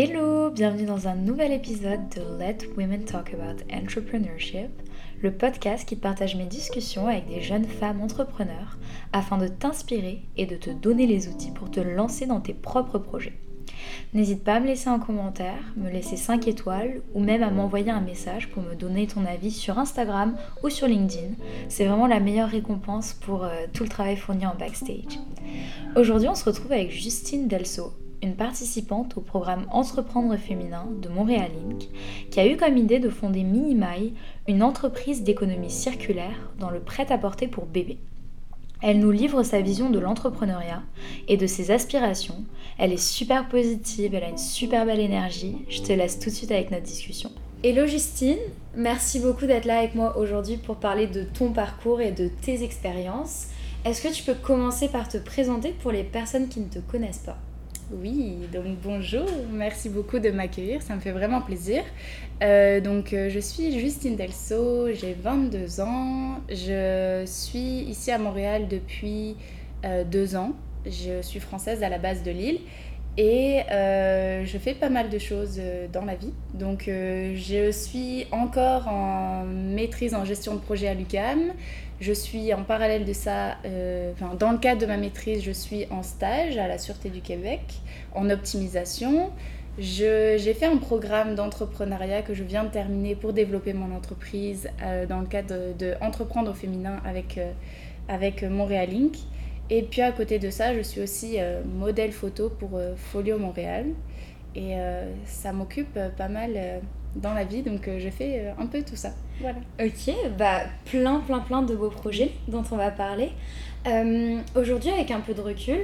Hello, bienvenue dans un nouvel épisode de Let Women Talk About Entrepreneurship, le podcast qui partage mes discussions avec des jeunes femmes entrepreneurs afin de t'inspirer et de te donner les outils pour te lancer dans tes propres projets. N'hésite pas à me laisser un commentaire, me laisser 5 étoiles ou même à m'envoyer un message pour me donner ton avis sur Instagram ou sur LinkedIn. C'est vraiment la meilleure récompense pour euh, tout le travail fourni en backstage. Aujourd'hui, on se retrouve avec Justine Delso, une participante au programme Entreprendre féminin de Montréal Inc., qui a eu comme idée de fonder Minimai, une entreprise d'économie circulaire dans le prêt-à-porter pour bébés. Elle nous livre sa vision de l'entrepreneuriat et de ses aspirations. Elle est super positive, elle a une super belle énergie. Je te laisse tout de suite avec notre discussion. Hello Justine, merci beaucoup d'être là avec moi aujourd'hui pour parler de ton parcours et de tes expériences. Est-ce que tu peux commencer par te présenter pour les personnes qui ne te connaissent pas? Oui, donc bonjour, merci beaucoup de m'accueillir, ça me fait vraiment plaisir. Euh, donc euh, je suis Justine Delso, j'ai 22 ans, je suis ici à Montréal depuis euh, deux ans, je suis française à la base de Lille et je fais pas mal de choses dans la vie. Donc je suis encore en maîtrise en gestion de projet à l'UCAM. Je suis en parallèle de ça, euh, dans le cadre de ma maîtrise, je suis en stage à la Sûreté du Québec en optimisation. J'ai fait un programme d'entrepreneuriat que je viens de terminer pour développer mon entreprise euh, dans le cadre de, au féminin avec, euh, avec Montréal Inc. Et puis à côté de ça, je suis aussi modèle photo pour Folio Montréal. Et ça m'occupe pas mal dans la vie, donc je fais un peu tout ça. Voilà. Ok, bah plein, plein, plein de beaux projets dont on va parler. Euh, aujourd'hui, avec un peu de recul,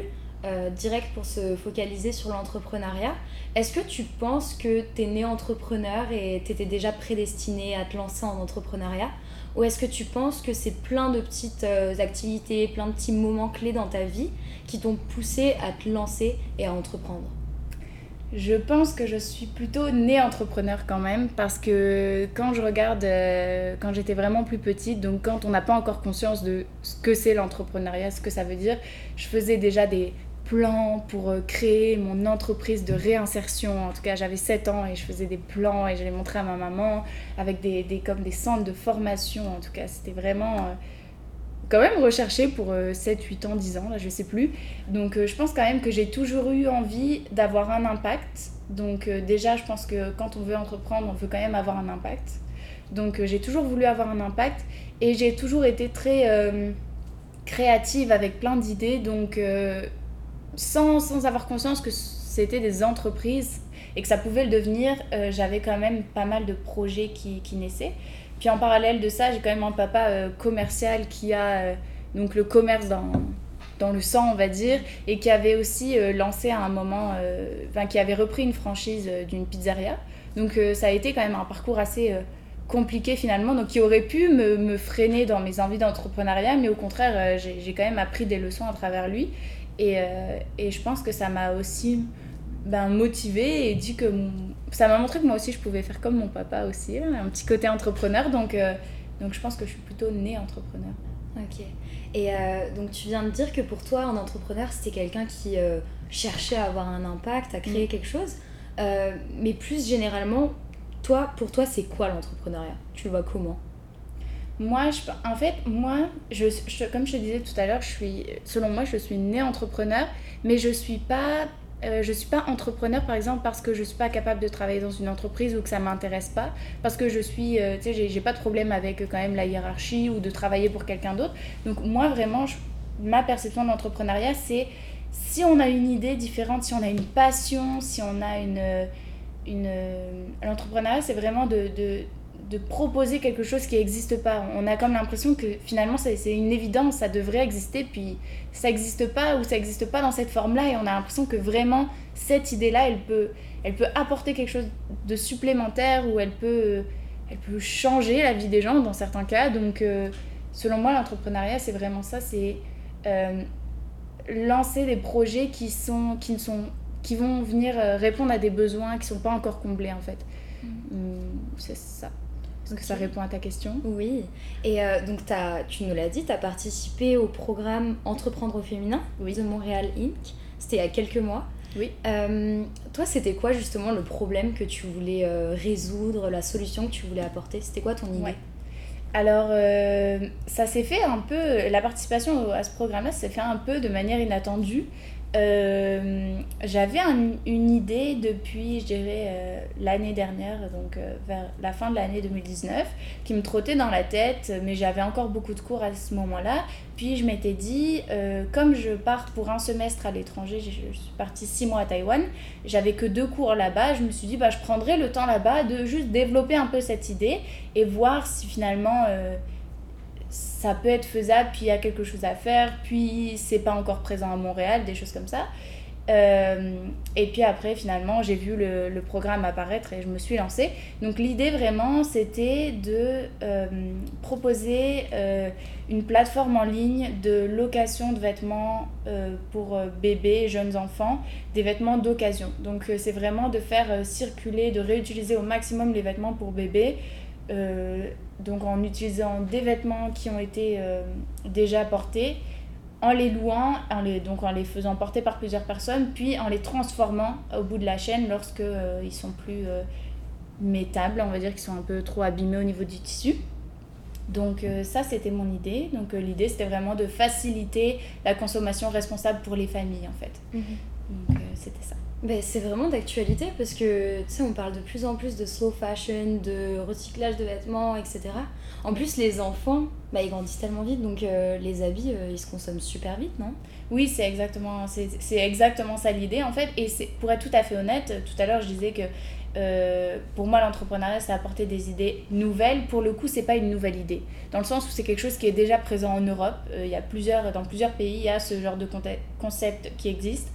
euh, direct pour se focaliser sur l'entrepreneuriat, est-ce que tu penses que tu es né entrepreneur et tu étais déjà prédestiné à te lancer en entrepreneuriat? Ou est-ce que tu penses que c'est plein de petites euh, activités, plein de petits moments clés dans ta vie qui t'ont poussé à te lancer et à entreprendre? Je pense que je suis plutôt née entrepreneur quand même parce que quand je regarde, euh, quand j'étais vraiment plus petite, donc quand on n'a pas encore conscience de ce que c'est l'entrepreneuriat, ce que ça veut dire, je faisais déjà des plans pour euh, créer mon entreprise de réinsertion. En tout cas, j'avais 7 ans et je faisais des plans et je les montrais à ma maman avec des, comme des centres de formation. En tout cas, c'était vraiment... Euh, quand même recherché pour 7, 8 ans, 10 ans, là je sais plus. Donc euh, je pense quand même que j'ai toujours eu envie d'avoir un impact. Donc euh, déjà je pense que quand on veut entreprendre, on veut quand même avoir un impact. Donc euh, j'ai toujours voulu avoir un impact et j'ai toujours été très créative avec plein d'idées. Donc sans, sans, avoir conscience que c'était des entreprises et que ça pouvait le devenir, j'avais quand même pas mal de projets qui, qui naissaient. Puis en parallèle de ça, j'ai quand même un papa euh, commercial qui a euh, donc le commerce dans, dans le sang, on va dire, et qui avait aussi euh, lancé à un moment, enfin qui avait repris une franchise d'une pizzeria. Donc ça a été quand même un parcours assez compliqué finalement, donc qui aurait pu me, me freiner dans mes envies d'entrepreneuriat, mais au contraire, j'ai quand même appris des leçons à travers lui. Et, et je pense que ça m'a aussi ben, motivée et dit que ça m'a montré que moi aussi je pouvais faire comme mon papa aussi, un petit côté entrepreneur. Donc, euh, donc je pense que je suis plutôt née entrepreneur. Ok. Et euh, donc tu viens de dire que pour toi, un entrepreneur, c'était quelqu'un qui euh, cherchait à avoir un impact, à créer mm. quelque chose. mais plus généralement, toi, pour toi, c'est quoi l'entrepreneuriat? Tu le vois comment? Moi, je, en fait, moi, je, comme je te disais tout à l'heure, je suis, selon moi, je suis née entrepreneur, mais je suis pas euh, je ne suis pas entrepreneur par exemple parce que je ne suis pas capable de travailler dans une entreprise ou que ça ne m'intéresse pas, parce que je suis, euh, tu sais, j'ai pas de problème avec euh, quand même la hiérarchie ou de travailler pour quelqu'un d'autre. Donc moi vraiment, ma perception de l'entrepreneuriat, c'est si on a une idée différente, si on a une passion, si on a une... une l'entrepreneuriat, c'est vraiment de, de de proposer quelque chose qui n'existe pas. On a comme l'impression que finalement c'est une évidence, ça devrait exister, puis ça n'existe pas ou ça n'existe pas dans cette forme-là, et on a l'impression que vraiment cette idée-là, elle peut, elle peut apporter quelque chose de supplémentaire ou elle peut elle peut changer la vie des gens dans certains cas. Donc, euh, selon moi, l'entrepreneuriat, c'est vraiment ça, c'est euh, lancer des projets qui, sont, qui, ne sont, qui vont venir euh, répondre à des besoins qui ne sont pas encore comblés, en fait. Mm. Hum, C'est ça. Est-ce que ça répond à ta question Oui. Et euh, donc, as, tu nous l'as dit, tu as participé au programme Entreprendre au féminin Oui. de Montréal Inc. C'était il y a quelques mois. Oui. Euh, toi, c'était quoi justement le problème que tu voulais euh, résoudre, la solution que tu voulais apporter? C'était quoi ton idée? Ouais. Alors, ça s'est fait un peu, la participation à ce programme-là s'est fait un peu de manière inattendue. Euh, J'avais un- une idée depuis, je dirais, euh, l'année dernière, donc euh, vers la fin de l'année 2019, qui me trottait dans la tête, mais j'avais encore beaucoup de cours à ce moment-là. Puis je m'étais dit, comme je pars pour un semestre à l'étranger, je, je suis partie six mois à Taïwan, j'avais que deux cours là-bas, je me suis dit, bah, je prendrai le temps là-bas de juste développer un peu cette idée et voir si finalement ça peut être faisable, puis il y a quelque chose à faire, puis c'est pas encore présent à Montréal, des choses comme ça. Euh, et puis après, finalement, j'ai vu le, programme apparaître et je me suis lancée. Donc l'idée vraiment, c'était de euh, proposer euh, une plateforme en ligne de location de vêtements pour bébés jeunes enfants, des vêtements d'occasion. Donc c'est vraiment de faire circuler, de réutiliser au maximum les vêtements pour bébés. Euh, donc en utilisant des vêtements qui ont été euh, déjà portés, en les louant, en les, donc en les faisant porter par plusieurs personnes, puis en les transformant au bout de la chaîne lorsque euh, ils sont plus euh, métables, on va dire qu'ils sont un peu trop abîmés au niveau du tissu. Donc ça c'était mon idée. Donc l'idée c'était vraiment de faciliter la consommation responsable pour les familles en fait. Donc euh, c'était ça. Ben, c'est vraiment d'actualité parce que tu sais, on parle de plus en plus de slow fashion, de recyclage de vêtements, etc. En plus, les enfants, bah, ils grandissent tellement vite donc euh, les habits euh, ils se consomment super vite, non? Oui, c'est exactement, c'est, c'est exactement ça l'idée en fait. Et c'est, pour être tout à fait honnête, tout à l'heure je disais que euh, pour moi l'entrepreneuriat c'est apporter des idées nouvelles. Pour le coup, c'est pas une nouvelle idée. Dans le sens où c'est quelque chose qui est déjà présent en Europe. Il y a plusieurs, dans plusieurs pays, il y a ce genre de concept qui existe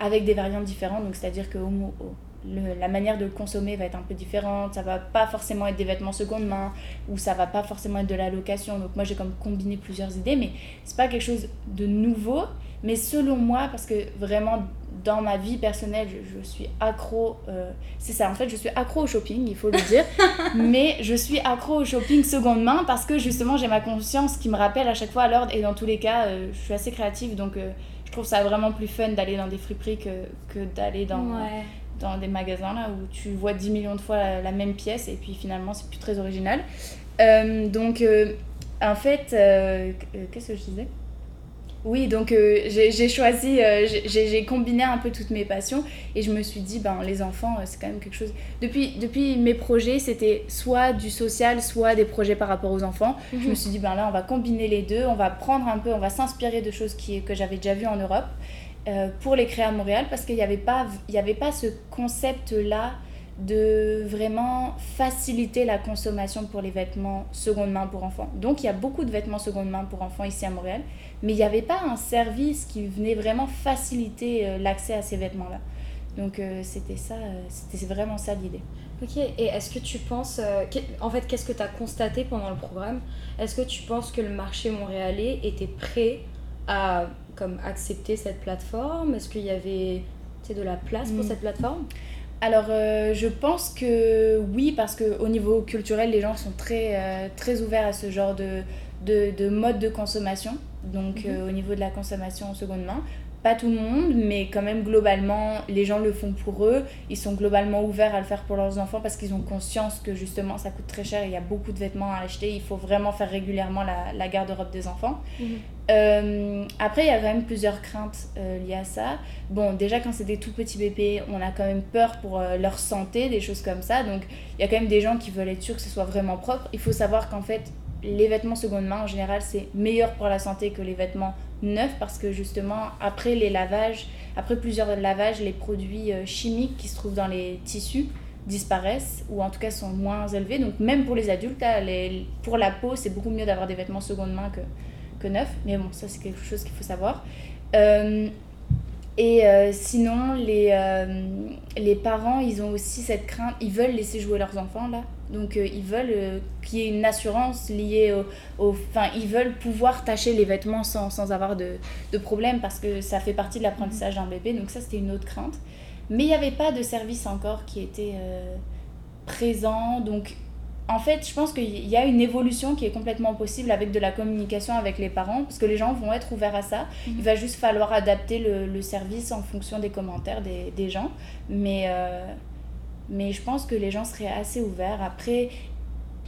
avec des variantes différentes. Donc c'est-à-dire que le- la manière de le consommer va être un peu différente. Ça va pas forcément être des vêtements seconde main ou ça va pas forcément être de la location. Donc moi j'ai comme combiné plusieurs idées, mais c'est pas quelque chose de nouveau. Mais selon moi, parce que vraiment dans ma vie personnelle, je, je suis accro. euh, c'est ça, en fait, je suis accro au shopping, il faut le dire. mais je suis accro au shopping seconde main parce que justement j'ai ma conscience qui me rappelle à chaque fois à l'ordre. Et dans tous les cas, euh, je suis assez créative donc. euh, trouve ça vraiment plus fun d'aller dans des friperies que, que d'aller dans, dans des magasins là où tu vois 10 millions de fois la, la même pièce et puis finalement c'est plus très original. Euh, donc euh, en fait, euh, qu'est-ce que je disais? Oui, donc euh, j'ai choisi, euh, j'ai combiné un peu toutes mes passions et je me suis dit, ben les enfants, euh, c'est quand même quelque chose. Depuis, depuis mes projets, c'était soit du social, soit des projets par rapport aux enfants. Je me suis dit, ben là, on va combiner les deux, on va prendre un peu, on va s'inspirer de choses qui, que j'avais déjà vues en Europe euh, pour les créer à Montréal parce qu'il n'y avait, pas- y avait pas ce concept-là de vraiment faciliter la consommation pour les vêtements seconde main pour enfants. Donc il y a beaucoup de vêtements seconde main pour enfants ici à Montréal, mais il n'y avait pas un service qui venait vraiment faciliter euh, l'accès à ces vêtements-là. Donc euh, c'était ça, euh, c'était vraiment ça l'idée. Ok, et est-ce que tu penses, en fait, qu'est-ce que tu as constaté pendant le programme? Est-ce que tu penses que le marché montréalais était prêt à comme, accepter cette plateforme? Est-ce qu'il y avait de la place pour Mm. cette plateforme? Alors, euh, je pense que oui, parce qu'au niveau culturel, les gens sont très, euh, très ouverts à ce genre de, de, de mode de consommation. Donc, euh, au niveau de la consommation en seconde main, pas tout le monde, mais quand même, globalement, les gens le font pour eux. Ils sont globalement ouverts à le faire pour leurs enfants parce qu'ils ont conscience que justement, ça coûte très cher. Il y a beaucoup de vêtements à acheter. Il faut vraiment faire régulièrement la, la garde-robe des enfants. Euh, après, il y a quand même plusieurs craintes euh, liées à ça. Bon, déjà, quand c'est des tout petits bébés, on a quand même peur pour euh, leur santé, des choses comme ça. Donc, il y a quand même des gens qui veulent être sûrs que ce soit vraiment propre. Il faut savoir qu'en fait, les vêtements seconde main, en général, c'est meilleur pour la santé que les vêtements neufs parce que justement, après les lavages, après plusieurs lavages, les produits euh, chimiques qui se trouvent dans les tissus disparaissent ou en tout cas sont moins élevés. Donc, même pour les adultes, pour la peau, c'est beaucoup mieux d'avoir des vêtements seconde main que que neuf. Mais bon, ça, c'est quelque chose qu'il faut savoir. Euh, Et euh, sinon, les, les parents, ils ont aussi cette crainte, ils veulent laisser jouer leurs enfants là. Donc euh, ils veulent qu'il y ait une assurance liée au... Enfin, ils veulent pouvoir tâcher les vêtements sans, sans avoir de, de, problème parce que ça fait partie de l'apprentissage d'un bébé. Donc ça, c'était une autre crainte. Mais il n'y avait pas de service encore qui était présent. Donc en fait, je pense qu'il y a une évolution qui est complètement possible avec de la communication avec les parents, parce que les gens vont être ouverts à ça. Il mhm. va juste falloir adapter le, service en fonction des commentaires des, des gens. Mais, euh, mais je pense que les gens seraient assez ouverts. Après,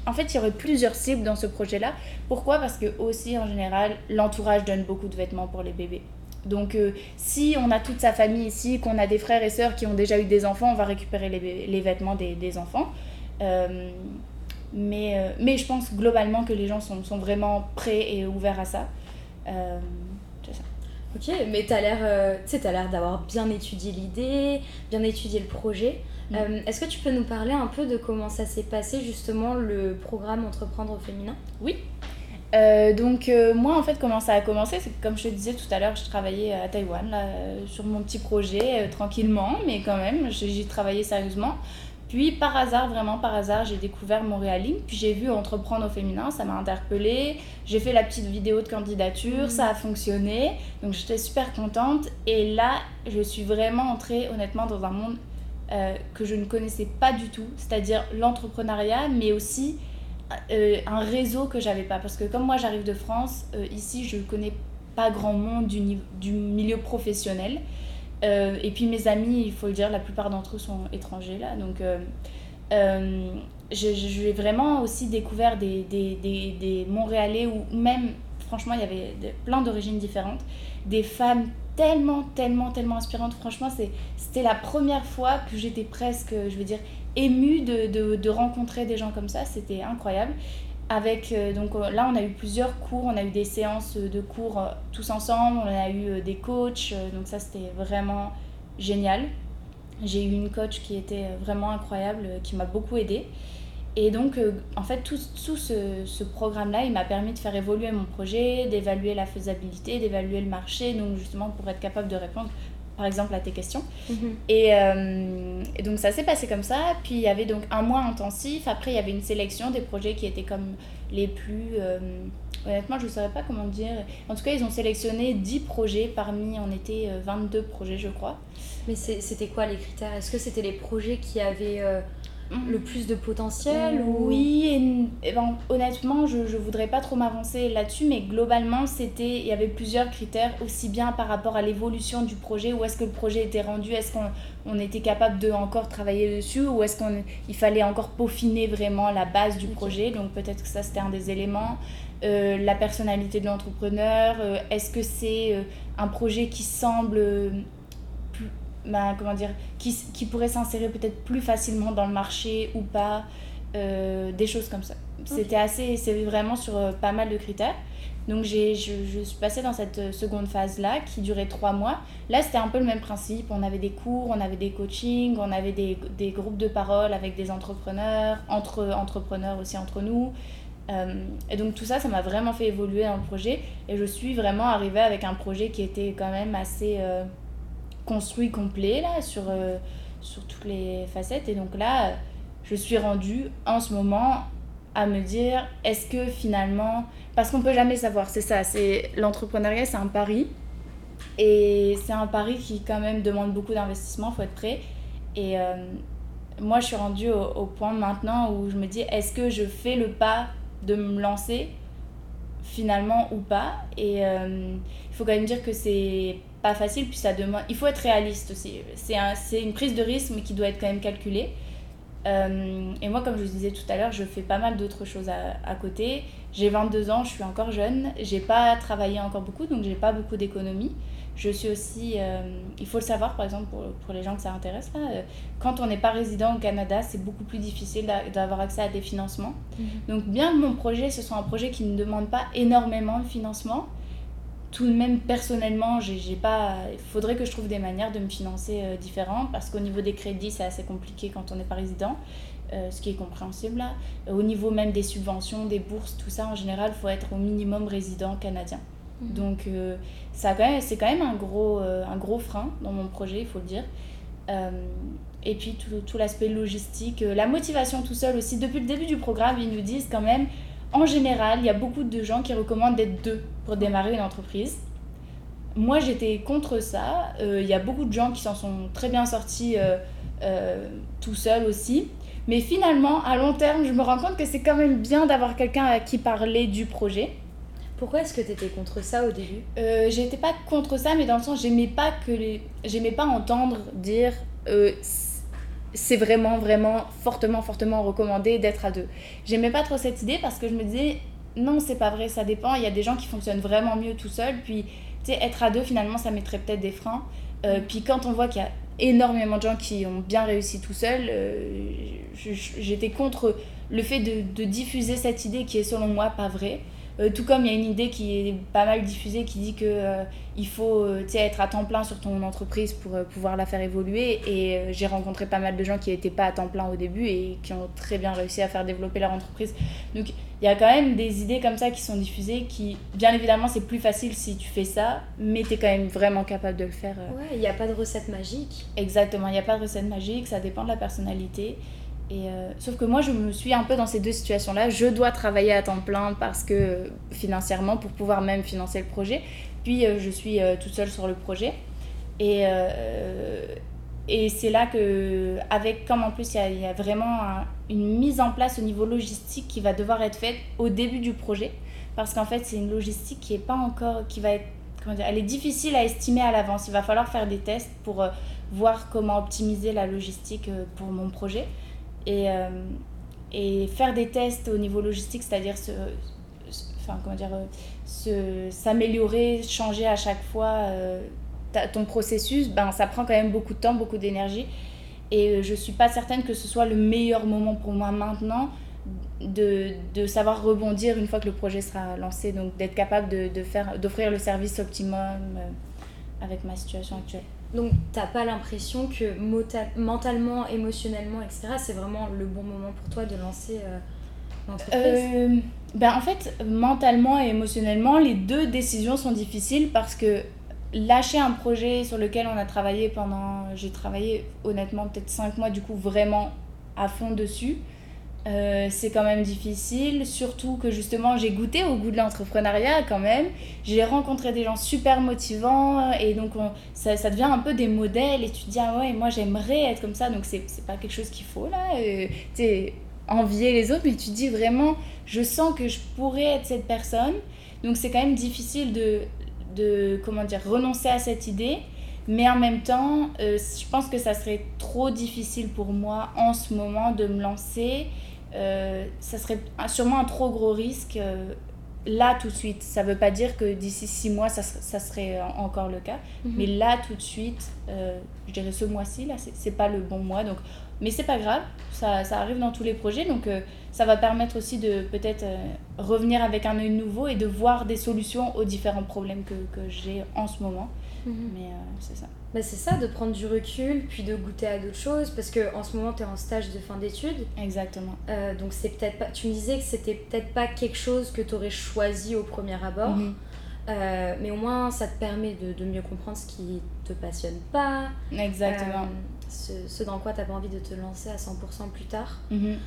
en fait, il y aurait plusieurs cibles dans ce projet-là. Pourquoi? Parce que aussi, en général, l'entourage donne beaucoup de vêtements pour les bébés. Donc, euh, si on a toute sa famille ici, qu'on a des frères et sœurs qui ont déjà eu des enfants, on va récupérer les, les vêtements des, des enfants. Euh, mais, euh, mais je pense globalement que les gens sont, sont vraiment prêts et ouverts à ça. Ça. Ok, mais tu as l'air d'avoir bien étudié l'idée, bien étudié le projet. Mm. Est-ce que tu peux nous parler un peu de comment ça s'est passé justement le programme Entreprendre au féminin? Oui. donc moi en fait comment ça a commencé c'est que comme je te disais tout à l'heure je travaillais à Taïwan là, sur mon petit projet tranquillement mais quand même j'ai travaillé sérieusement puis par hasard, vraiment par hasard, j'ai découvert Montréaline, puis j'ai vu entreprendre au féminin, ça m'a interpellée. J'ai fait la petite vidéo de candidature, mmh. ça a fonctionné, donc j'étais super contente. Et là, je suis vraiment entrée honnêtement dans un monde euh, que je ne connaissais pas du tout, c'est-à-dire l'entrepreneuriat, mais aussi euh, un réseau que j'avais pas. Parce que comme moi j'arrive de France, euh, ici je ne connais pas grand monde du, milieu professionnel. Et puis mes amis, il faut le dire, la plupart d'entre eux sont étrangers là. Donc j'ai vraiment aussi découvert des, des, Montréalais ou même, franchement, il y avait plein d'origines différentes. Des femmes tellement, tellement, tellement inspirantes. Franchement, c'était la première fois que j'étais presque, je veux dire, émue de, rencontrer des gens comme ça. C'était incroyable. Avec euh, donc euh, là on a eu plusieurs cours. On a eu des séances de cours euh, tous ensemble. On a eu des coachs. Donc ça c'était vraiment génial. J'ai eu une coach qui était vraiment incroyable qui m'a beaucoup aidé et donc en fait tout, tout ce, ce programme là il m'a permis de faire évoluer mon projet d'évaluer la faisabilité d'évaluer le marché donc justement pour être capable de répondre par exemple à tes questions. Mhm. Euh, et, donc ça s'est passé comme ça. Puis il y avait donc un mois intensif. Après il y avait une sélection des projets qui étaient comme les plus... Euh, honnêtement je ne saurais pas comment dire. En tout cas ils ont sélectionné 10 projets. Parmi on était 22 projets je crois. Mais c'était quoi les critères? Est-ce que c'était les projets qui avaient... Euh, le plus de potentiel Oui, et, ben, honnêtement, je ne voudrais pas trop m'avancer là-dessus, mais globalement, c'était il y avait plusieurs critères, aussi bien par rapport à l'évolution du projet, où est-ce que le projet était rendu, est-ce qu'on on était capable de encore travailler dessus, ou est-ce qu'il fallait encore peaufiner vraiment la base du projet, donc peut-être que ça c'était un des éléments. Euh, la personnalité de l'entrepreneur, euh, est-ce que c'est euh, un projet qui semble bah, comment dire, qui, qui pourrait s'insérer peut-être plus facilement dans le marché ou pas, euh, des choses comme ça. C'était assez, c'est vraiment sur euh, pas mal de critères. Donc j'ai, je, je, suis passée dans cette euh, seconde phase-là qui durait trois mois. Là, c'était un peu le même principe. On avait des cours, on avait des coachings, on avait des, des groupes de parole avec des entrepreneurs, entre entrepreneurs aussi entre nous. et donc tout ça, ça m'a vraiment fait évoluer dans le projet. Et je suis vraiment arrivée avec un projet qui était quand même assez construit complet là sur, euh, sur toutes les facettes. Et donc là, je suis rendue en ce moment à me dire est-ce que finalement parce qu'on peut jamais savoir c'est ça c'est l'entrepreneuriat c'est un pari. Et c'est un pari qui quand même demande beaucoup d'investissement faut être prêt. Et euh, moi je suis rendue au, point maintenant où je me dis est-ce que je fais le pas de me lancer finalement ou pas? Et euh, il faut quand même dire que c'est pas facile, puis ça demande... Il faut être réaliste aussi. C'est un, une prise de risque, mais qui doit être quand même calculée. Euh, et moi, comme je vous disais tout à l'heure, je fais pas mal d'autres choses à, à côté. J'ai 22 ans, je suis encore jeune. J'ai pas travaillé encore beaucoup, donc j'ai pas beaucoup d'économies. Je suis aussi, euh, il faut le savoir par exemple pour, pour, les gens que ça intéresse, là, euh, quand on n'est pas résident au Canada, c'est beaucoup plus difficile d'avoir accès à des financements. Mhm. Donc bien que mon projet, ce soit un projet qui ne demande pas énormément de financement, tout de même personnellement j'ai pas il faudrait que je trouve des manières de me financer euh, différentes parce qu'au niveau des crédits c'est assez compliqué quand on n'est pas résident euh, ce qui est compréhensible là. au niveau même des subventions des bourses tout ça en général il faut être au minimum résident canadien Mhm. Donc, euh, ça c'est quand même un gros, euh, un gros frein dans mon projet, il faut le dire. Euh, et puis, tout, tout l'aspect logistique, la motivation tout seul aussi. Depuis le début du programme, ils nous disent quand même, en général, il y a beaucoup de gens qui recommandent d'être deux pour démarrer une entreprise. Moi, j'étais contre ça. Il y a beaucoup de gens qui s'en sont très bien sortis tout seuls aussi. Mais finalement, à long terme, je me rends compte que c'est quand même bien d'avoir quelqu'un à qui parler du projet. Pourquoi est-ce que tu étais contre ça au début? Euh, J'étais pas contre ça, mais dans le sens, j'aimais pas que les... j'aimais pas entendre dire euh, c'est vraiment, vraiment fortement, fortement recommandé d'être à deux. J'aimais pas trop cette idée parce que je me disais non, c'est pas vrai, ça dépend. Il y a des gens qui fonctionnent vraiment mieux tout seul, puis tu sais, être à deux, finalement, ça mettrait peut-être des freins. Euh, puis quand on voit qu'il y a énormément de gens qui ont bien réussi tout seuls, euh, j'étais contre le fait de, de, diffuser cette idée qui est selon moi pas vraie. Euh, tout comme il y a une idée qui est pas mal diffusée qui dit que euh, il faut euh, être à temps plein sur ton entreprise pour pouvoir la faire évoluer. Et j'ai rencontré pas mal de gens qui n'étaient pas à temps plein au début et qui ont très bien réussi à faire développer leur entreprise. Donc il y a quand même des idées comme ça qui sont diffusées qui, bien évidemment, c'est plus facile si tu fais ça, mais tu es quand même vraiment capable de le faire. Ouais, il n'y a pas de recette magique. Exactement, il n'y a pas de recette magique, ça dépend de la personnalité. Euh, sauf que moi, je me suis un peu dans ces deux situations-là. Je dois travailler à temps plein parce que financièrement, pour pouvoir même financer le projet. Puis euh, je suis euh, toute seule sur le projet. Et, et c'est là que, avec, comme en plus, il y, y, a vraiment une mise en place au niveau logistique qui va devoir être faite au début du projet. Parce qu'en fait, c'est une logistique qui est pas encore, qui va être, comment dire, elle est difficile à estimer à l'avance. Il va falloir faire des tests pour voir comment optimiser la logistique pour mon projet et, euh, et faire des tests au niveau logistique, c'est-à-dire se, enfin, comment dire, euh, s'améliorer, changer à chaque fois euh, ton processus, ben, ça prend quand même beaucoup de temps, beaucoup d'énergie. Et je ne suis pas certaine que ce soit le meilleur moment pour moi maintenant de, de, savoir rebondir une fois que le projet sera lancé, donc d'être capable de, de faire, d'offrir le service optimum avec ma situation actuelle. Donc, t'as pas l'impression que mentalement, émotionnellement, etc., c'est vraiment le bon moment pour toi de lancer euh, l'entreprise? Euh, ben, En fait, mentalement et émotionnellement, les deux décisions sont difficiles parce que lâcher un projet sur lequel on a travaillé pendant. J'ai travaillé honnêtement peut-être 5 mois, du coup, vraiment à fond dessus. Euh, c'est quand même difficile, surtout que justement j'ai goûté au goût de l'entrepreneuriat quand même. J'ai rencontré des gens super motivants et donc ça, devient un peu des modèles et tu te dis ah ouais moi j'aimerais être comme ça donc c'est pas quelque chose qu'il faut là. Euh, tu envier les autres mais tu te dis vraiment je sens que je pourrais être cette personne donc c'est quand même difficile de, de comment dire renoncer à cette idée. Mais en même temps, euh, je pense que ça serait trop difficile pour moi en ce moment de me lancer euh, ça serait sûrement un trop gros risque euh, là tout de suite. Ça ne veut pas dire que d'ici six mois, ça, ça, serait encore le cas. Mhm. Mais là tout de suite, euh, je dirais ce mois-ci, là, c'est pas le bon mois. Donc, mais c'est pas grave, ça, ça, arrive dans tous les projets. Donc ça va permettre aussi de peut-être revenir avec un œil nouveau et de voir des solutions aux différents problèmes que, que j'ai en ce moment. Mhm. Mais c'est ça. Bah c'est ça, de prendre du recul, puis de goûter à d'autres choses, parce que en ce moment, tu es en stage de fin d'études. Exactement. Euh, donc, c'est peut-être pas. Tu me disais que c'était peut-être pas quelque chose que tu aurais choisi au premier abord, mhm. euh, mais au moins, ça te permet de, de, mieux comprendre ce qui te passionne pas. Exactement. Euh, ce, dans quoi tu pas envie de te lancer à 100% plus tard. Mhm.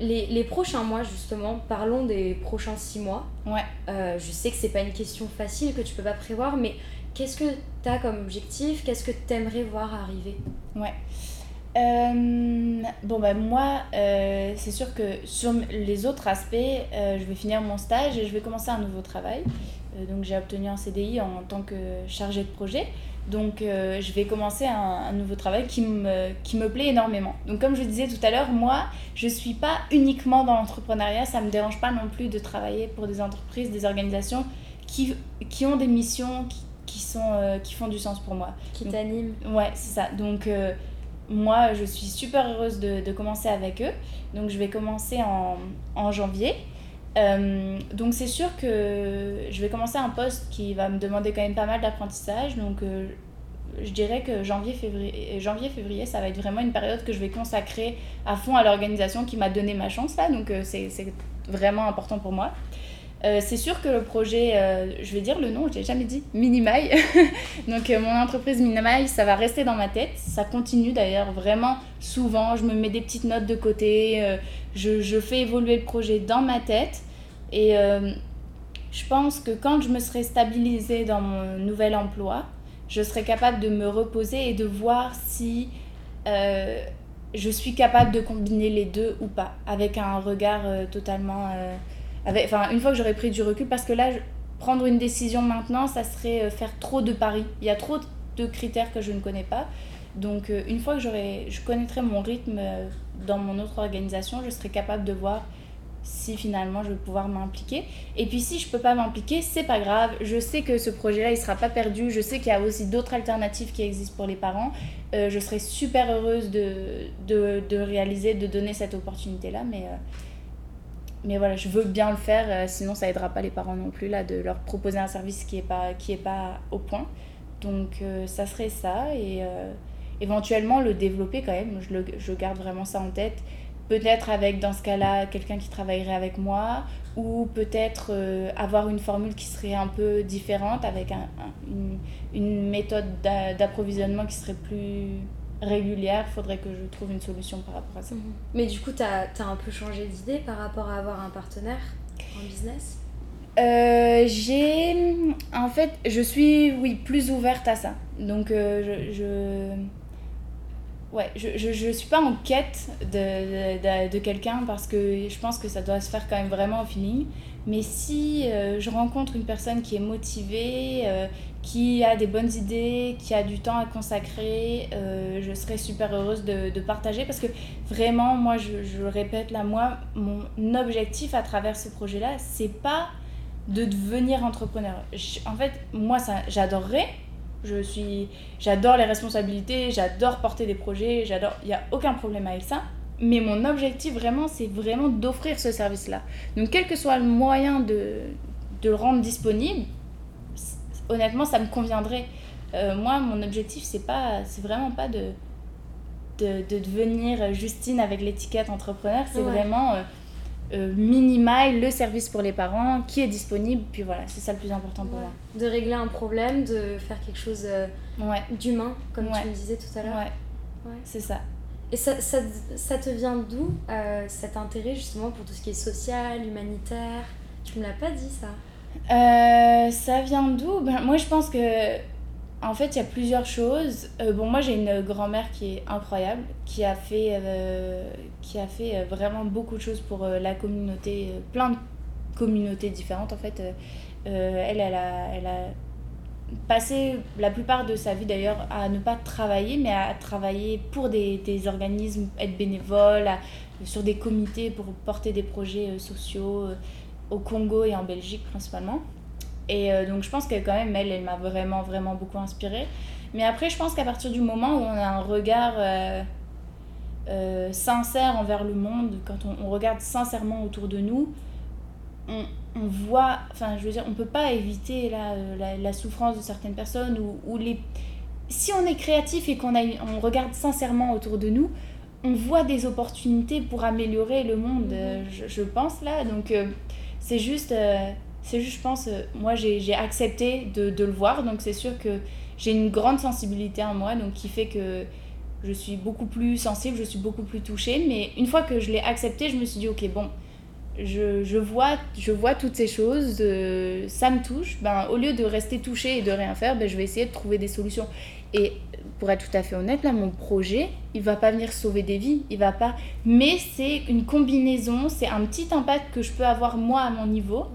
les, les, prochains mois, justement, parlons des prochains six mois. Ouais. je sais que c'est pas une question facile que tu peux pas prévoir, mais Qu'est-ce que tu as comme objectif? Qu'est-ce que tu aimerais voir arriver? Ouais. Euh, bon, ben moi, euh, c'est sûr que sur les autres aspects, euh, je vais finir mon stage et je vais commencer un nouveau travail. donc, j'ai obtenu un CDI en tant que chargé de projet. Donc, je vais commencer un, un, nouveau travail qui me, qui me plaît énormément. Donc, comme je disais tout à l'heure, moi, je ne suis pas uniquement dans l'entrepreneuriat. Ça ne me dérange pas non plus de travailler pour des entreprises, des organisations qui, qui ont des missions, qui, qui, sont, euh, qui font du sens pour moi. Qui t'animent. Ouais, c'est ça. Donc, euh, moi, je suis super heureuse de, de, commencer avec eux. Donc, je vais commencer en, en janvier. Euh, donc, c'est sûr que je vais commencer un poste qui va me demander quand même pas mal d'apprentissage. Donc, je dirais que janvier février, janvier, février, ça va être vraiment une période que je vais consacrer à fond à l'organisation qui m'a donné ma chance là. Donc, c'est vraiment important pour moi. Euh, c'est sûr que le projet, euh, je vais dire le nom, je l'ai jamais dit, Minimai. Donc euh, mon entreprise Minimai, ça va rester dans ma tête. Ça continue d'ailleurs vraiment souvent. Je me mets des petites notes de côté. je, je fais évoluer le projet dans ma tête. Et je pense que quand je me serai stabilisée dans mon nouvel emploi, je serai capable de me reposer et de voir si je suis capable de combiner les deux ou pas, avec un regard totalement... enfin, une fois que j'aurai pris du recul, parce que là, prendre une décision maintenant, ça serait euh, faire trop de paris. Il y a trop de critères que je ne connais pas. Donc, euh, une fois que je connaîtrai mon rythme euh, dans mon autre organisation, je serai capable de voir si finalement je vais pouvoir m'impliquer. Et puis si je peux pas m'impliquer, c'est pas grave. Je sais que ce projet-là, il sera pas perdu. Je sais qu'il y a aussi d'autres alternatives qui existent pour les parents. Je serais super heureuse de, de, réaliser, de donner cette opportunité-là. Mais, mais voilà, je veux bien le faire. euh, sinon, ça aidera pas les parents non plus, là, de leur proposer un service qui est pas, qui est pas au point. Donc, euh, ça serait ça. Et euh, éventuellement, le développer quand même. Je, je garde vraiment ça en tête. Peut-être avec, dans ce cas-là, quelqu'un qui travaillerait avec moi. Ou peut-être avoir une formule qui serait un peu différente, avec un, un- une, méthode d'a- d'approvisionnement qui serait plus régulière. Il faudrait que je trouve une solution par rapport à ça. Mais du coup, t'as as un peu changé d'idée par rapport à avoir un partenaire en business? Euh, j'ai. En fait, je suis, oui, plus ouverte à ça. Donc, euh, je. je... Ouais, je, je, je suis pas en quête de, de, de quelqu'un parce que je pense que ça doit se faire quand même vraiment au feeling. Mais si euh, je rencontre une personne qui est motivée, qui a des bonnes idées, qui a du temps à consacrer, euh, je serais super heureuse de, partager parce que vraiment, moi, je, le répète là, moi, mon objectif à travers ce projet-là, c'est pas de devenir entrepreneur. En fait, moi, ça, j'adorerais. Je suis, j'adore les responsabilités, j'adore porter des projets, j'adore. Il n'y a aucun problème avec ça. Mais mon objectif vraiment, c'est vraiment d'offrir ce service-là. Donc, quel que soit le moyen de, de le rendre disponible, honnêtement, ça me conviendrait. Euh, moi, mon objectif, c'est pas, c'est vraiment pas de, de, de devenir Justine avec l'étiquette entrepreneur. C'est Ouais. vraiment euh, euh, minimal le service pour les parents qui est disponible. Puis voilà, c'est ça le plus important pour Ouais. De régler un problème, de faire quelque chose euh, moi. Ouais, d'humain, comme tu me disais tout à l'heure. ouais, c'est ça. Et ça, ça, ça te vient d'où cet intérêt justement pour tout ce qui est social, humanitaire? Tu me l'as pas dit ça Euh, ça vient d'où? Ben, Moi, je pense que, en fait, il y a plusieurs choses. Euh, bon, moi, j'ai une grand-mère qui est incroyable, qui a fait, euh, qui a fait vraiment beaucoup de choses pour la communauté, plein de communautés différentes, en fait. Elle, elle a, passé la plupart de sa vie, d'ailleurs, à ne pas travailler, mais à travailler pour des, organismes, être bénévole, sur des comités pour porter des projets sociaux. Au Congo et en Belgique principalement. Et euh, donc je pense que quand même, elle, elle m'a vraiment, vraiment beaucoup inspirée. Mais après, je pense qu'à partir du moment où on a un regard euh, euh, sincère envers le monde, quand on, on regarde sincèrement autour de nous, on, on voit, enfin je veux dire, on peut pas éviter la, la, la souffrance de certaines personnes ou, ou les... Si on est créatif et qu'on on regarde sincèrement autour de nous, on voit des opportunités pour améliorer le monde, euh, je, je pense là. Donc c'est juste, euh, c'est juste, je pense, euh, moi j'ai accepté de, de le voir, donc c'est sûr que j'ai une grande sensibilité en moi, donc qui fait que je suis beaucoup plus sensible, je suis beaucoup plus touchée, mais une fois que je l'ai accepté, je me suis dit, ok, bon, je, je vois, je vois toutes ces choses, euh, ça me touche, ben, au lieu de rester touchée et de rien faire, ben, je vais essayer de trouver des solutions. Et pour être tout à fait honnête, là, mon projet, il va pas venir sauver des vies, il va pas. Mais c'est une combinaison, c'est un petit impact que je peux avoir moi à mon niveau,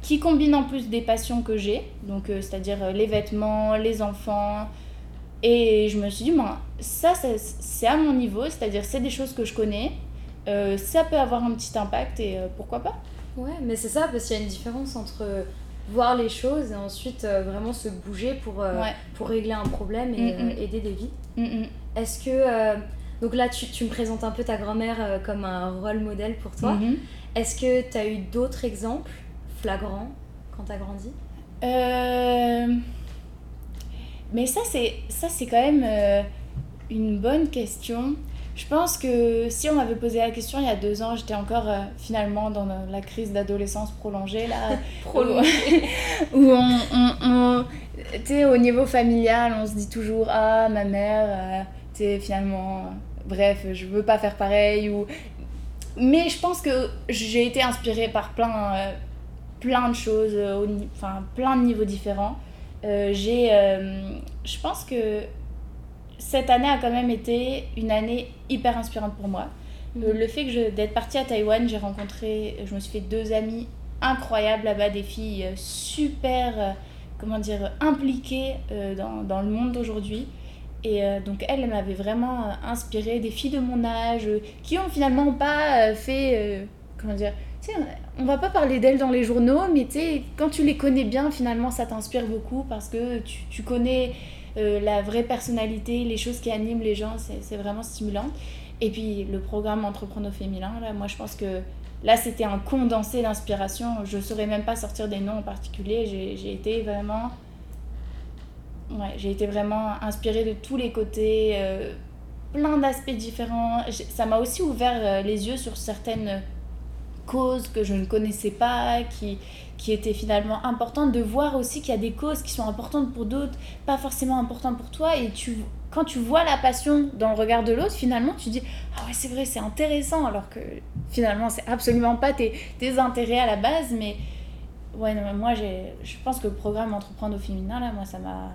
qui combine en plus des passions que j'ai, donc euh, c'est-à-dire euh, les vêtements, les enfants. Et je me suis dit, ben, ça, c'est- c'est à mon niveau, c'est-à-dire c'est des choses que je connais, euh, ça peut avoir un petit impact et euh, pourquoi pas. Ouais, mais c'est ça, parce qu'il y a une différence entre voir les choses et ensuite euh, vraiment se bouger pour, euh, Ouais. pour régler un problème et Mm, mm. euh, aider des vies. Mm, mm. Est-ce que. donc là, tu, tu me présentes un peu ta grand-mère comme un rôle modèle pour toi. Est-ce que tu as eu d'autres exemples flagrants quand tu as grandi Mais ça, c'est ça c'est quand même une bonne question. Je pense que si on m'avait posé la question il y a deux ans, j'étais encore euh, finalement dans la crise d'adolescence prolongée, là. Prolongée. où, où on. on, on tu sais, au niveau familial, on se dit toujours Ah, ma mère, euh, tu sais, finalement. bref, je veux pas faire pareil. Ou... Mais je pense que j'ai été inspirée par plein, euh, plein de choses, enfin, plein de niveaux différents. Euh, j'ai. je pense que cette année a quand même été une année hyper inspirante pour moi. Euh, le fait que d'être partie à Taïwan, j'ai rencontré, je me suis fait deux amies incroyables là-bas, des filles euh, super, euh, comment dire, impliquées euh, dans, dans le monde d'aujourd'hui. Et euh, donc elles, elles m'avaient vraiment euh, inspirée, des filles de mon âge, euh, qui ont finalement pas euh, fait, euh, comment dire, tu sais, on va pas parler d'elles dans les journaux, mais tu sais, quand tu les connais bien, finalement, ça t'inspire beaucoup parce que tu, tu connais euh, la vraie personnalité, les choses qui animent les gens, c'est vraiment stimulant. Et puis le programme Entrepreneur féminin, là, moi je pense que là c'était un condensé d'inspiration. Je saurais même pas sortir des noms en particulier. J'ai été vraiment. Ouais, j'ai été vraiment inspirée de tous les côtés, euh, plein d'aspects différents. Ça m'a aussi ouvert euh, les yeux sur certaines causes que je ne connaissais pas, qui, qui étaient finalement importantes, de voir aussi qu'il y a des causes qui sont importantes pour d'autres, pas forcément importantes pour toi, et tu, quand tu vois la passion dans le regard de l'autre, finalement tu dis ah ouais c'est vrai c'est intéressant, alors que finalement c'est absolument pas tes, tes intérêts à la base, mais ouais non, mais moi je pense que le programme Entreprendre au féminin là, moi ça m'a,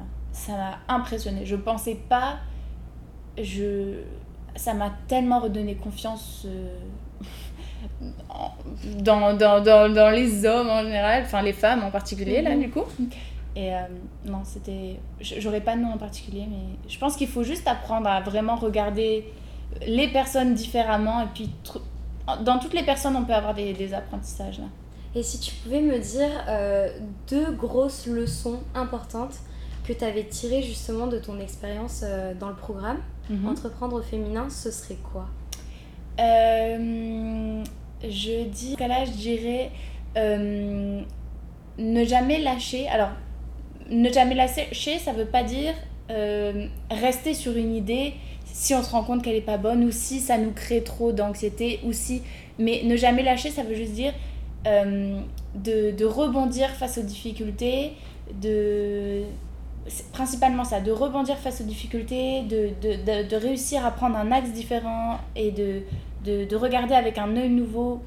impressionné. Je pensais pas, je, ça m'a tellement redonné confiance. euh, dans, dans, dans, dans les hommes en général, enfin les femmes en particulier là Mhm. du coup. Et euh, non, c'était. J'aurais pas de nom en particulier, mais je pense qu'il faut juste apprendre à vraiment regarder les personnes différemment et puis tr- dans toutes les personnes on peut avoir des, des apprentissages là. Et si tu pouvais me dire euh, deux grosses leçons importantes que tu avais tirées justement de ton expérience euh, dans le programme Mhm. Entreprendre au féminin, ce serait quoi? Euh, je dis là, je dirais euh, ne jamais lâcher. Alors, ne jamais lâcher, ça veut pas dire euh, rester sur une idée si on se rend compte qu'elle est pas bonne ou si ça nous crée trop d'anxiété ou si. Mais ne jamais lâcher, ça veut juste dire de, de rebondir face aux difficultés, de principalement ça, de rebondir face aux difficultés, de, de, de, de réussir à prendre un axe différent et de, de, de regarder avec un œil nouveau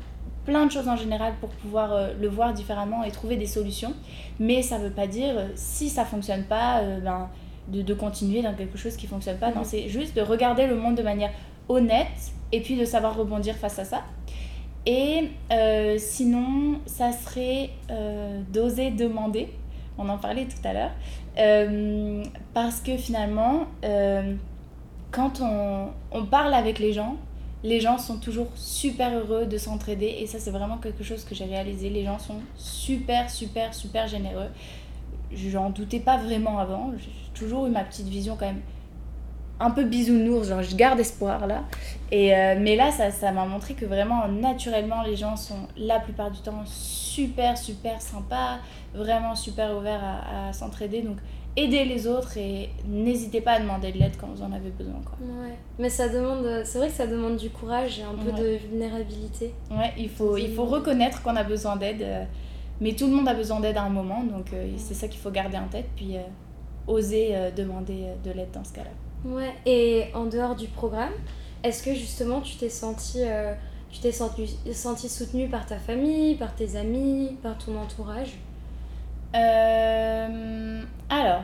plein de choses en général pour pouvoir euh, le voir différemment et trouver des solutions. Mais ça veut pas dire euh, si ça fonctionne pas, euh, ben, de, continuer dans quelque chose qui fonctionne pas. Non, Mhm. c'est juste de regarder le monde de manière honnête et puis de savoir rebondir face à ça. Et euh, sinon, ça serait d'oser demander. On en parlait tout à l'heure. Euh, parce que finalement, euh, quand on, on parle avec les gens, les gens sont toujours super heureux de s'entraider. Et ça, c'est vraiment quelque chose que j'ai réalisé. Les gens sont super, super, super généreux. J'en doutais pas vraiment avant. J'ai toujours eu ma petite vision quand même un peu bisounours, genre je garde espoir là. Et, euh, mais là, ça ça m'a montré que vraiment, naturellement, les gens sont la plupart du temps super, super sympas, vraiment super ouverts à, à s'entraider. Donc, aidez les autres et n'hésitez pas à demander de l'aide quand vous en avez besoin. Quoi. Ouais. Mais ça demande, c'est vrai que ça demande du courage et un peu Ouais. de vulnérabilité. Ouais, il faut, il faut reconnaître qu'on a besoin d'aide. euh, mais tout le monde a besoin d'aide à un moment, donc euh, c'est ça qu'il faut garder en tête. Puis euh, oser euh, demander euh, de l'aide dans ce cas-là. Ouais. Et en dehors du programme, est-ce que justement tu t'es senti, euh, soutenue par ta famille, par tes amis, par ton entourage? Euh, alors,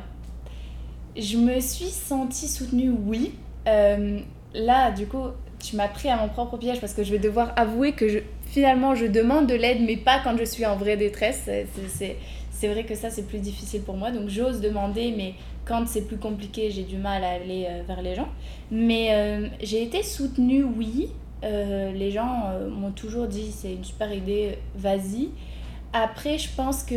je me suis sentie soutenue, oui. Euh, là, du coup, tu m'as pris à mon propre piège parce que je vais devoir avouer que je, finalement, je demande de l'aide, mais pas quand je suis en vraie détresse. C'est- vrai que ça, c'est plus difficile pour moi. Donc, j'ose demander, mais quand c'est plus compliqué, j'ai du mal à aller euh, vers les gens. Mais euh, j'ai été soutenue, oui. Euh, les gens m'ont toujours dit c'est une super idée, vas-y. Après, je pense que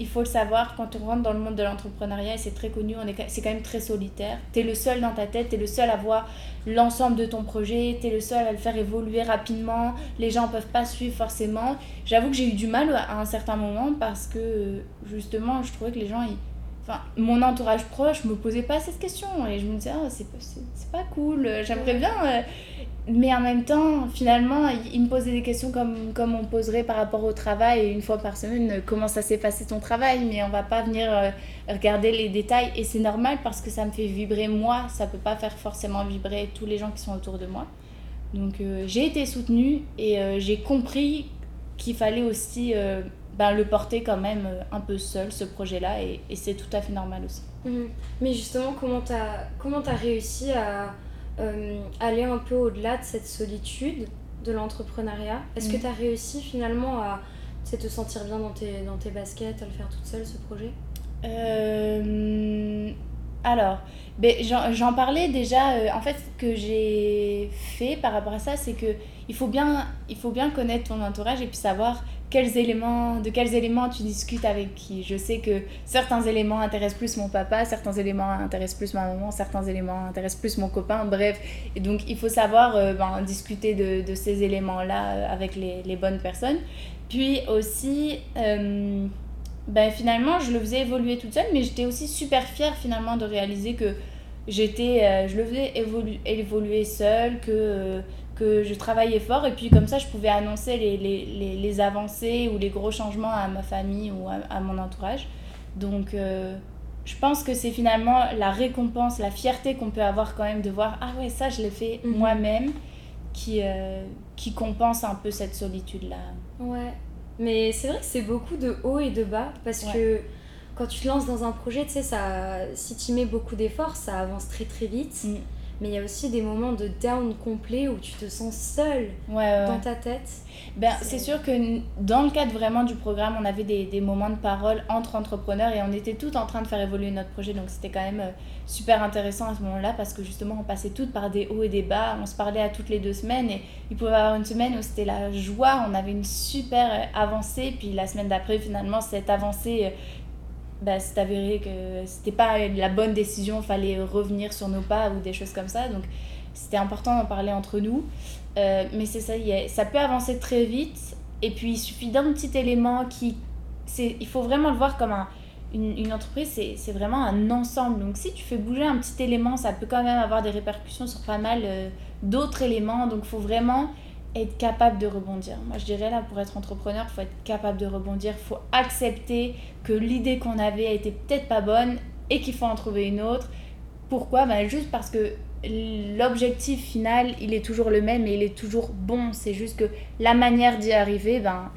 il faut le savoir, quand on rentre dans le monde de l'entrepreneuriat, et c'est très connu, on est, c'est quand même très solitaire. Tu es le seul dans ta tête, tu es le seul à voir l'ensemble de ton projet, tu es le seul à le faire évoluer rapidement, les gens peuvent pas suivre forcément. J'avoue que j'ai eu du mal à un certain moment parce que justement, je trouvais que les gens, ils, enfin, mon entourage proche me posait pas cette question et je me disais ah, c'est c'est pas cool j'aimerais bien euh, mais en même temps finalement il me posait des questions comme comme on poserait par rapport au travail. Une fois par semaine comment ça s'est passé ton travail? Mais on va pas venir euh, regarder les détails. Et c'est normal parce que ça me fait vibrer moi. Ça peut pas faire forcément vibrer tous les gens qui sont autour de moi. Donc euh, j'ai été soutenue et j'ai compris qu'il fallait aussi ben, le porter quand même euh, un peu seul, ce projet-là, et, c'est tout à fait normal aussi. Mhm. Mais justement, comment tu as, réussi à euh, aller un peu au-delà de cette solitude de l'entrepreneuriat? Est-ce que mhm. tu as réussi finalement à te sentir bien dans tes, dans tes baskets, à le faire toute seule, ce projet? Euh, Alors, ben, j'en parlais déjà, en fait, ce que j'ai fait par rapport à ça, c'est que il faut, bien, il faut bien connaître ton entourage et puis savoir quels éléments, de quels éléments tu discutes avec qui. Je sais que certains éléments intéressent plus mon papa, certains éléments intéressent plus ma maman, certains éléments intéressent plus mon copain, bref. Et donc il faut savoir euh, ben, discuter de, ces éléments-là euh, avec les, bonnes personnes. Puis aussi, euh, ben, finalement, je le faisais évoluer toute seule, mais j'étais aussi super fière finalement de réaliser que j'étais, je le faisais évoluer seule, que que je travaillais fort et puis comme ça je pouvais annoncer les, les, les, avancées ou les gros changements à ma famille ou à, mon entourage. Donc euh, je pense que c'est finalement la récompense, la fierté qu'on peut avoir quand même de voir ah ouais ça je l'ai fait mhm. moi-même qui, euh, qui compense un peu cette solitude-là. Ouais, mais c'est vrai que c'est beaucoup de haut et de bas parce que quand tu te lances dans un projet, tu sais, ça, si tu mets beaucoup d'efforts, ça avance très très vite. Mm mais il y a aussi des moments de down complet où tu te sens seul dans ta tête. Ben, c'est sûr que dans le cadre vraiment du programme, on avait des, des, moments de parole entre entrepreneurs et on était tout en train de faire évoluer notre projet. Donc c'était quand même euh, super intéressant à ce moment-là parce que justement on passait toutes par des hauts et des bas. On se parlait à toutes les deux semaines et il pouvait y avoir une semaine où c'était la joie, on avait une super euh, avancée. Puis la semaine d'après, finalement, cette avancée euh, bah, c'est avéré que c'était pas la bonne décision, il fallait revenir sur nos pas ou des choses comme ça. Donc c'était important d'en parler entre nous. Euh, mais c'est ça, ça peut avancer très vite. Et puis il suffit d'un petit élément qui. Il faut vraiment le voir comme un, une, une entreprise, c'est vraiment un ensemble. Donc si tu fais bouger un petit élément, ça peut quand même avoir des répercussions sur pas mal euh, d'autres éléments. Donc il faut vraiment être capable de rebondir. Moi, je dirais là, pour être entrepreneur, il faut être capable de rebondir. Il faut accepter que l'idée qu'on avait a été peut-être pas bonne et qu'il faut en trouver une autre. Pourquoi? Ben, Juste parce que l'objectif final, il est toujours le même et il est toujours bon. C'est juste que la manière d'y arriver, ben,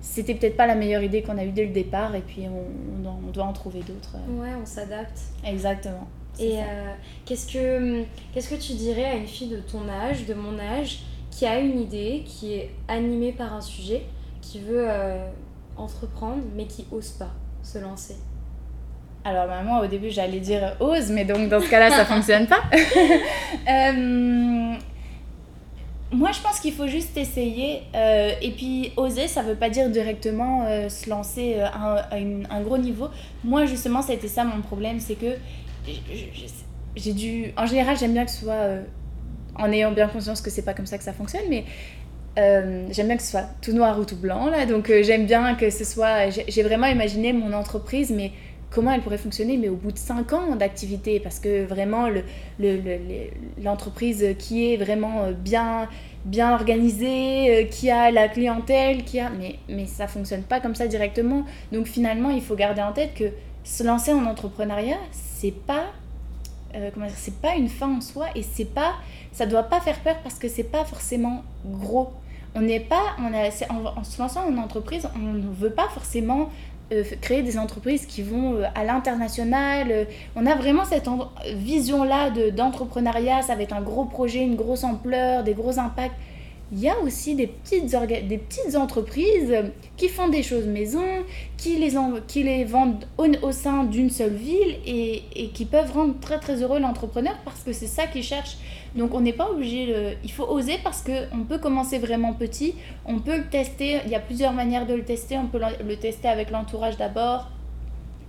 c'était peut-être pas la meilleure idée qu'on a eue dès le départ et puis on, on, doit en trouver d'autres. Ouais, on s'adapte. Exactement. Et euh, qu'est-ce que qu'est-ce que tu dirais à une fille de ton âge, de mon âge, qui a une idée, qui est animée par un sujet, qui veut euh, entreprendre, mais qui ose pas se lancer alors bah, moi au début j'allais dire ose, mais donc dans ce cas-là ça fonctionne pas. Euh, moi je pense qu'il faut juste essayer euh, et puis oser ça veut pas dire directement se lancer à, un, gros niveau. Moi justement c'était ça mon problème, c'est que j'ai dû... En général j'aime bien que ce soit en ayant bien conscience que c'est pas comme ça que ça fonctionne, mais euh, j'aime bien que ce soit tout noir ou tout blanc là, donc euh, j'aime bien que ce soit. J'ai vraiment imaginé mon entreprise, mais comment elle pourrait fonctionner, mais au bout de 5 ans d'activité, parce que vraiment l'entreprise le, le, qui est vraiment euh, bien bien organisée, qui a la clientèle, qui a mais mais ça fonctionne pas comme ça directement. Donc finalement, il faut garder en tête que se lancer en entrepreneuriat, c'est pas euh, c'est pas une fin en soi et c'est pas ça doit pas faire peur parce que c'est pas forcément gros. On n'est pas, on a, en, en, se lançant en entreprise, on ne veut pas forcément euh, créer des entreprises qui vont euh, à l'international. On a vraiment cette vision-là d'entrepreneuriat, ça va être un gros projet, une grosse ampleur, des gros impacts il y a aussi des petites, des petites entreprises qui font des choses maison, qui les, qui les vendent au, sein d'une seule ville et, et, qui peuvent rendre très très heureux l'entrepreneur parce que c'est ça qu'ils cherchent. Donc on n'est pas obligé, il faut oser parce qu'on peut commencer vraiment petit, on peut le tester, il y a plusieurs manières de le tester, on peut le, tester avec l'entourage d'abord,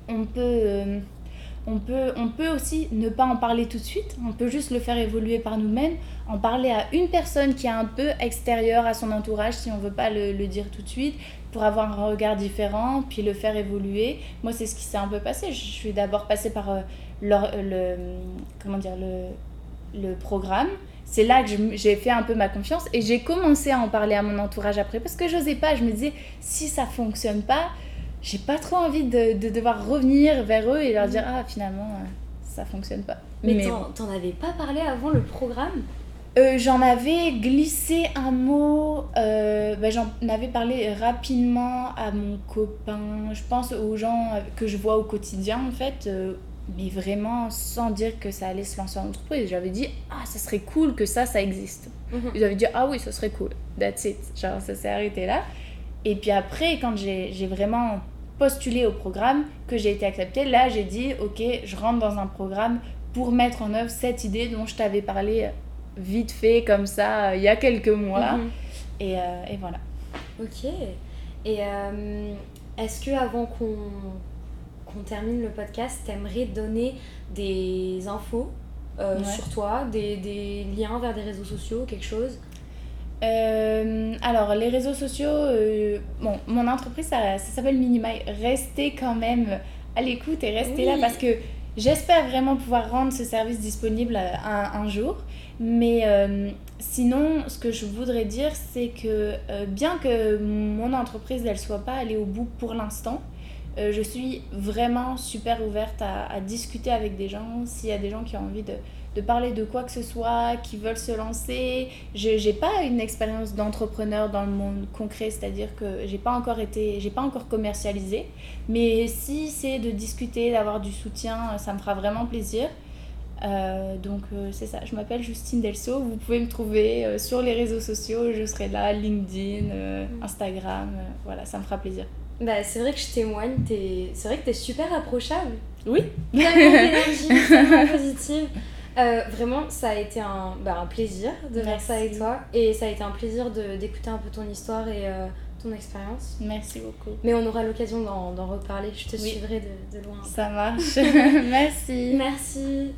on peut... Euh, on peut, on peut aussi ne pas en parler tout de suite, on peut juste le faire évoluer par nous-mêmes, en parler à une personne qui est un peu extérieure à son entourage si on ne veut pas le, dire tout de suite, pour avoir un regard différent, puis le faire évoluer. Moi, c'est ce qui s'est un peu passé. Je suis d'abord passée par euh, le, comment dire, le, programme. C'est là que je- j'ai fait un peu ma confiance et j'ai commencé à en parler à mon entourage après parce que j'osais pas. Je me disais, si ça fonctionne pas, j'ai pas trop envie de, de devoir revenir vers eux et leur dire, ah, finalement, euh, ça fonctionne pas. Mais, t'en- avais pas parlé avant le programme? Euh, j'en avais glissé un mot, euh, bah, j'en avais parlé rapidement à mon copain, je pense aux gens que je vois au quotidien en fait, euh, mais vraiment sans dire que ça allait se lancer en entreprise. J'avais dit, ah ça serait cool que ça, ça existe. Mhm. Ils avaient dit, ah oui, ça serait cool, that's it. Genre ça s'est arrêté là. Et puis après, quand j'ai vraiment postulé au programme, que j'ai été acceptée, là j'ai dit, ok, je rentre dans un programme pour mettre en œuvre cette idée dont je t'avais parlé vite fait comme ça il y a quelques mois. Mhm. Et, euh, et voilà. Ok. Et euh, est-ce que avant qu'on qu'on termine le podcast, t'aimerais donner des infos euh, Ouais. sur toi, des, des liens vers des réseaux sociaux, quelque chose? Euh, alors, les réseaux sociaux, euh, bon, mon entreprise, ça, ça s'appelle Minimai. Restez quand même à l'écoute et restez là parce que j'espère vraiment pouvoir rendre ce service disponible euh, un, un jour. Mais euh, sinon, ce que je voudrais dire, c'est que bien que mon entreprise, elle soit pas allée au bout pour l'instant, je suis vraiment super ouverte à, à discuter avec des gens. S'il y a des gens qui ont envie de, de parler de quoi que ce soit, qui veulent se lancer, je n'ai pas une expérience d'entrepreneur dans le monde concret, c'est-à-dire que j'ai pas encore été, j'ai pas encore commercialisé. Mais si c'est de discuter, d'avoir du soutien, ça me fera vraiment plaisir. Euh, donc euh, c'est ça, je m'appelle Justine Delso, vous pouvez me trouver euh, sur les réseaux sociaux, je serai là, LinkedIn, euh, Instagram, voilà, ça me fera plaisir. Bah, c'est vrai que je témoigne, c'est vrai que t'es super approchable. Oui. Tellement d'énergie, tellement positive. Euh, vraiment, ça a été bah, un, plaisir de faire ça avec toi. Et ça a été un plaisir d'écouter un peu ton histoire et euh, ton expérience. Merci beaucoup. Mais on aura l'occasion d'en reparler. Je te suivrai de, de, loin. Ça marche. Merci. Merci.